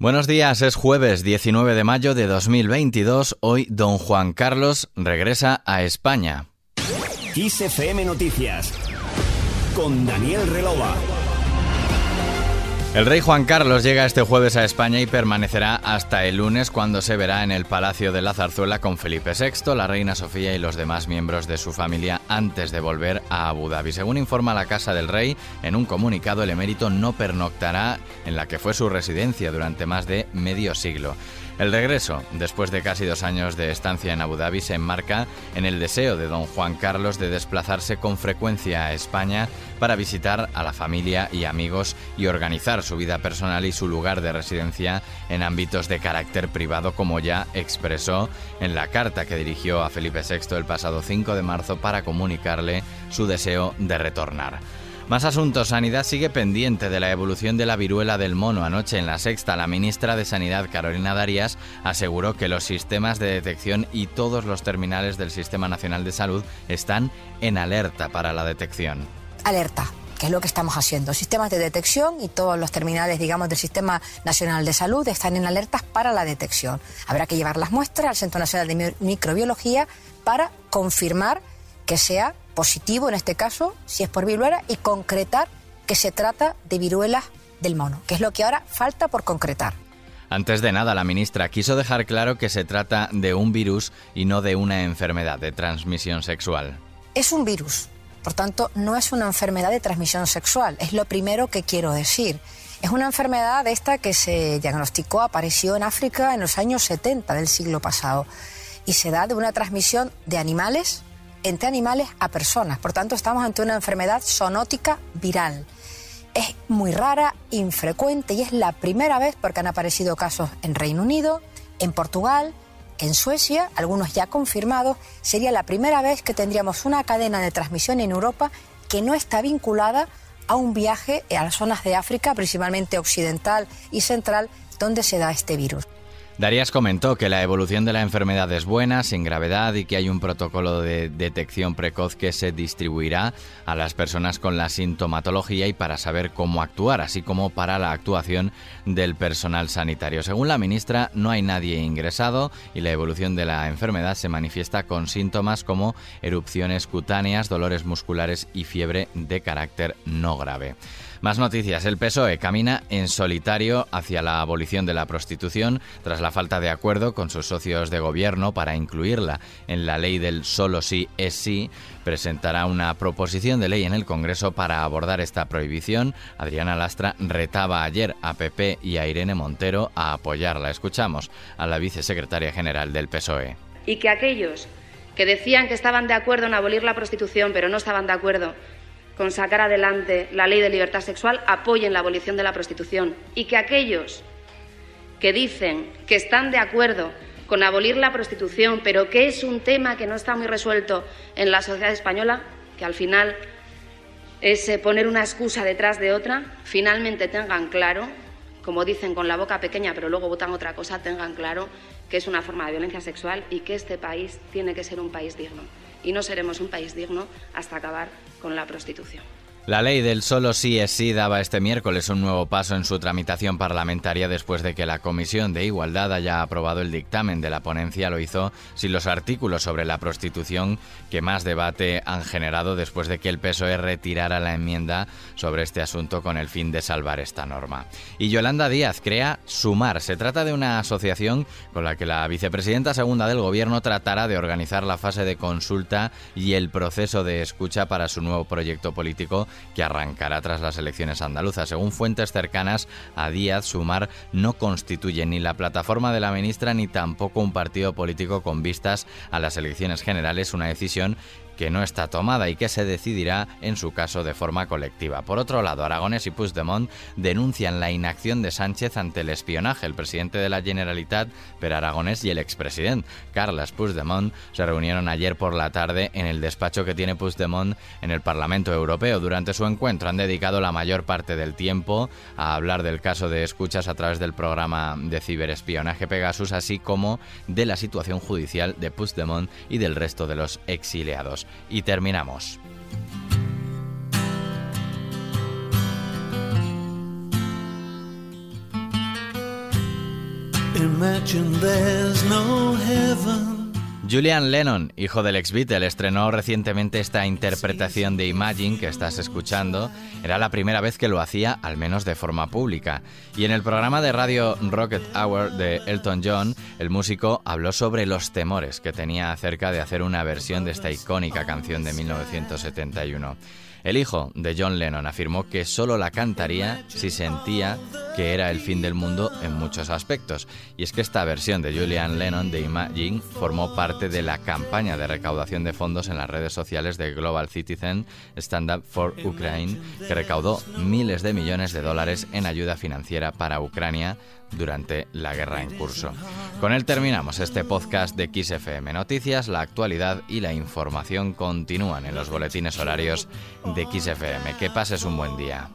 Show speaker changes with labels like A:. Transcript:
A: Buenos días, es jueves 19 de mayo de 2022. Hoy don Juan Carlos regresa a España.
B: XFM Noticias con Daniel Relova.
A: El rey Juan Carlos llega este jueves a España y permanecerá hasta el lunes cuando se verá en el Palacio de la Zarzuela con Felipe VI, la reina Sofía y los demás miembros de su familia antes de volver a Abu Dhabi. Según informa la Casa del Rey, en un comunicado el emérito no pernoctará en la que fue su residencia durante más de medio siglo. El regreso, después de casi dos años de estancia en Abu Dhabi, se enmarca en el deseo de don Juan Carlos de desplazarse con frecuencia a España para visitar a la familia y amigos y organizar su vida personal y su lugar de residencia en ámbitos de carácter privado, como ya expresó en la carta que dirigió a Felipe VI el pasado 5 de marzo para comunicarle su deseo de retornar. Más asuntos. Sanidad sigue pendiente de la evolución de la viruela del mono. Anoche en la sexta, la ministra de Sanidad, Carolina Darias, aseguró que los sistemas de detección y todos los terminales del Sistema Nacional de Salud están en alerta para la detección.
C: Alerta que es lo que estamos haciendo. Sistemas de detección y todos los terminales, digamos, del Sistema Nacional de Salud están en alertas para la detección. Habrá que llevar las muestras al Centro Nacional de Microbiología para confirmar que sea positivo en este caso, si es por viruela, y concretar que se trata de viruela del mono, que es lo que ahora falta por concretar.
A: Antes de nada, la ministra quiso dejar claro que se trata de un virus y no de una enfermedad de transmisión sexual.
C: Es un virus, por tanto, no es una enfermedad de transmisión sexual, es lo primero que quiero decir. Es una enfermedad esta que se diagnosticó, apareció en África en los años 70 del siglo pasado y se da de una transmisión de animales entre animales a personas. Por tanto, estamos ante una enfermedad zoonótica viral. Es muy rara, infrecuente y es la primera vez porque han aparecido casos en Reino Unido, en Portugal, en Suecia, algunos ya confirmados. Sería la primera vez que tendríamos una cadena de transmisión en Europa que no está vinculada a un viaje a las zonas de África, principalmente occidental y central, donde se da este virus.
A: Darías comentó que la evolución de la enfermedad es buena, sin gravedad y que hay un protocolo de detección precoz que se distribuirá a las personas con la sintomatología y para saber cómo actuar, así como para la actuación del personal sanitario. Según la ministra, no hay nadie ingresado y la evolución de la enfermedad se manifiesta con síntomas como erupciones cutáneas, dolores musculares y fiebre de carácter no grave. Más noticias. El PSOE camina en solitario hacia la abolición de la prostitución tras la falta de acuerdo con sus socios de gobierno para incluirla en la ley del solo sí es sí. Presentará una proposición de ley en el Congreso para abordar esta prohibición. Adriana Lastra retaba ayer a PP y a Irene Montero a apoyarla. Escuchamos a la vicesecretaria general del PSOE.
D: Y que aquellos que decían que estaban de acuerdo en abolir la prostitución, pero no estaban de acuerdo con sacar adelante la ley de libertad sexual apoyen la abolición de la prostitución y que aquellos que dicen que están de acuerdo con abolir la prostitución, pero que es un tema que no está muy resuelto en la sociedad española, que al final es eh, poner una excusa detrás de otra, finalmente tengan claro, como dicen con la boca pequeña, pero luego votan otra cosa, tengan claro que es una forma de violencia sexual y que este país tiene que ser un país digno y no seremos un país digno hasta acabar con la prostitución.
A: La ley del solo sí es sí daba este miércoles un nuevo paso en su tramitación parlamentaria después de que la Comisión de Igualdad haya aprobado el dictamen de la ponencia. Lo hizo sin los artículos sobre la prostitución que más debate han generado después de que el PSOE retirara la enmienda sobre este asunto con el fin de salvar esta norma. Y Yolanda Díaz crea Sumar. Se trata de una asociación con la que la vicepresidenta segunda del Gobierno tratará de organizar la fase de consulta y el proceso de escucha para su nuevo proyecto político que arrancará tras las elecciones andaluzas. Según fuentes cercanas a Díaz, Sumar no constituye ni la plataforma de la ministra ni tampoco un partido político con vistas a las elecciones generales, una decisión que no está tomada y que se decidirá en su caso de forma colectiva. Por otro lado, Aragonés y Puigdemont denuncian la inacción de Sánchez ante el espionaje. El presidente de la Generalitat, Per Aragonés, y el expresidente Carles Puigdemont se reunieron ayer por la tarde en el despacho que tiene Puigdemont en el Parlamento Europeo. Durante su encuentro han dedicado la mayor parte del tiempo a hablar del caso de escuchas a través del programa de ciberespionaje Pegasus, así como de la situación judicial de Puigdemont y del resto de los exiliados y terminamos. Julian Lennon, hijo del ex Beatle, estrenó recientemente esta interpretación de Imagine que estás escuchando. Era la primera vez que lo hacía, al menos de forma pública. Y en el programa de radio Rocket Hour de Elton John, el músico habló sobre los temores que tenía acerca de hacer una versión de esta icónica canción de 1971. El hijo de John Lennon afirmó que solo la cantaría si sentía que era el fin del mundo en muchos aspectos. Y es que esta versión de Julian Lennon de Imagine formó parte de la campaña de recaudación de fondos en las redes sociales de Global Citizen Stand Up for Ukraine, que recaudó miles de millones de dólares en ayuda financiera para Ucrania durante la guerra en curso. Con él terminamos este podcast de XFM Noticias. La actualidad y la información continúan en los boletines horarios de XFM. Que pases un buen día.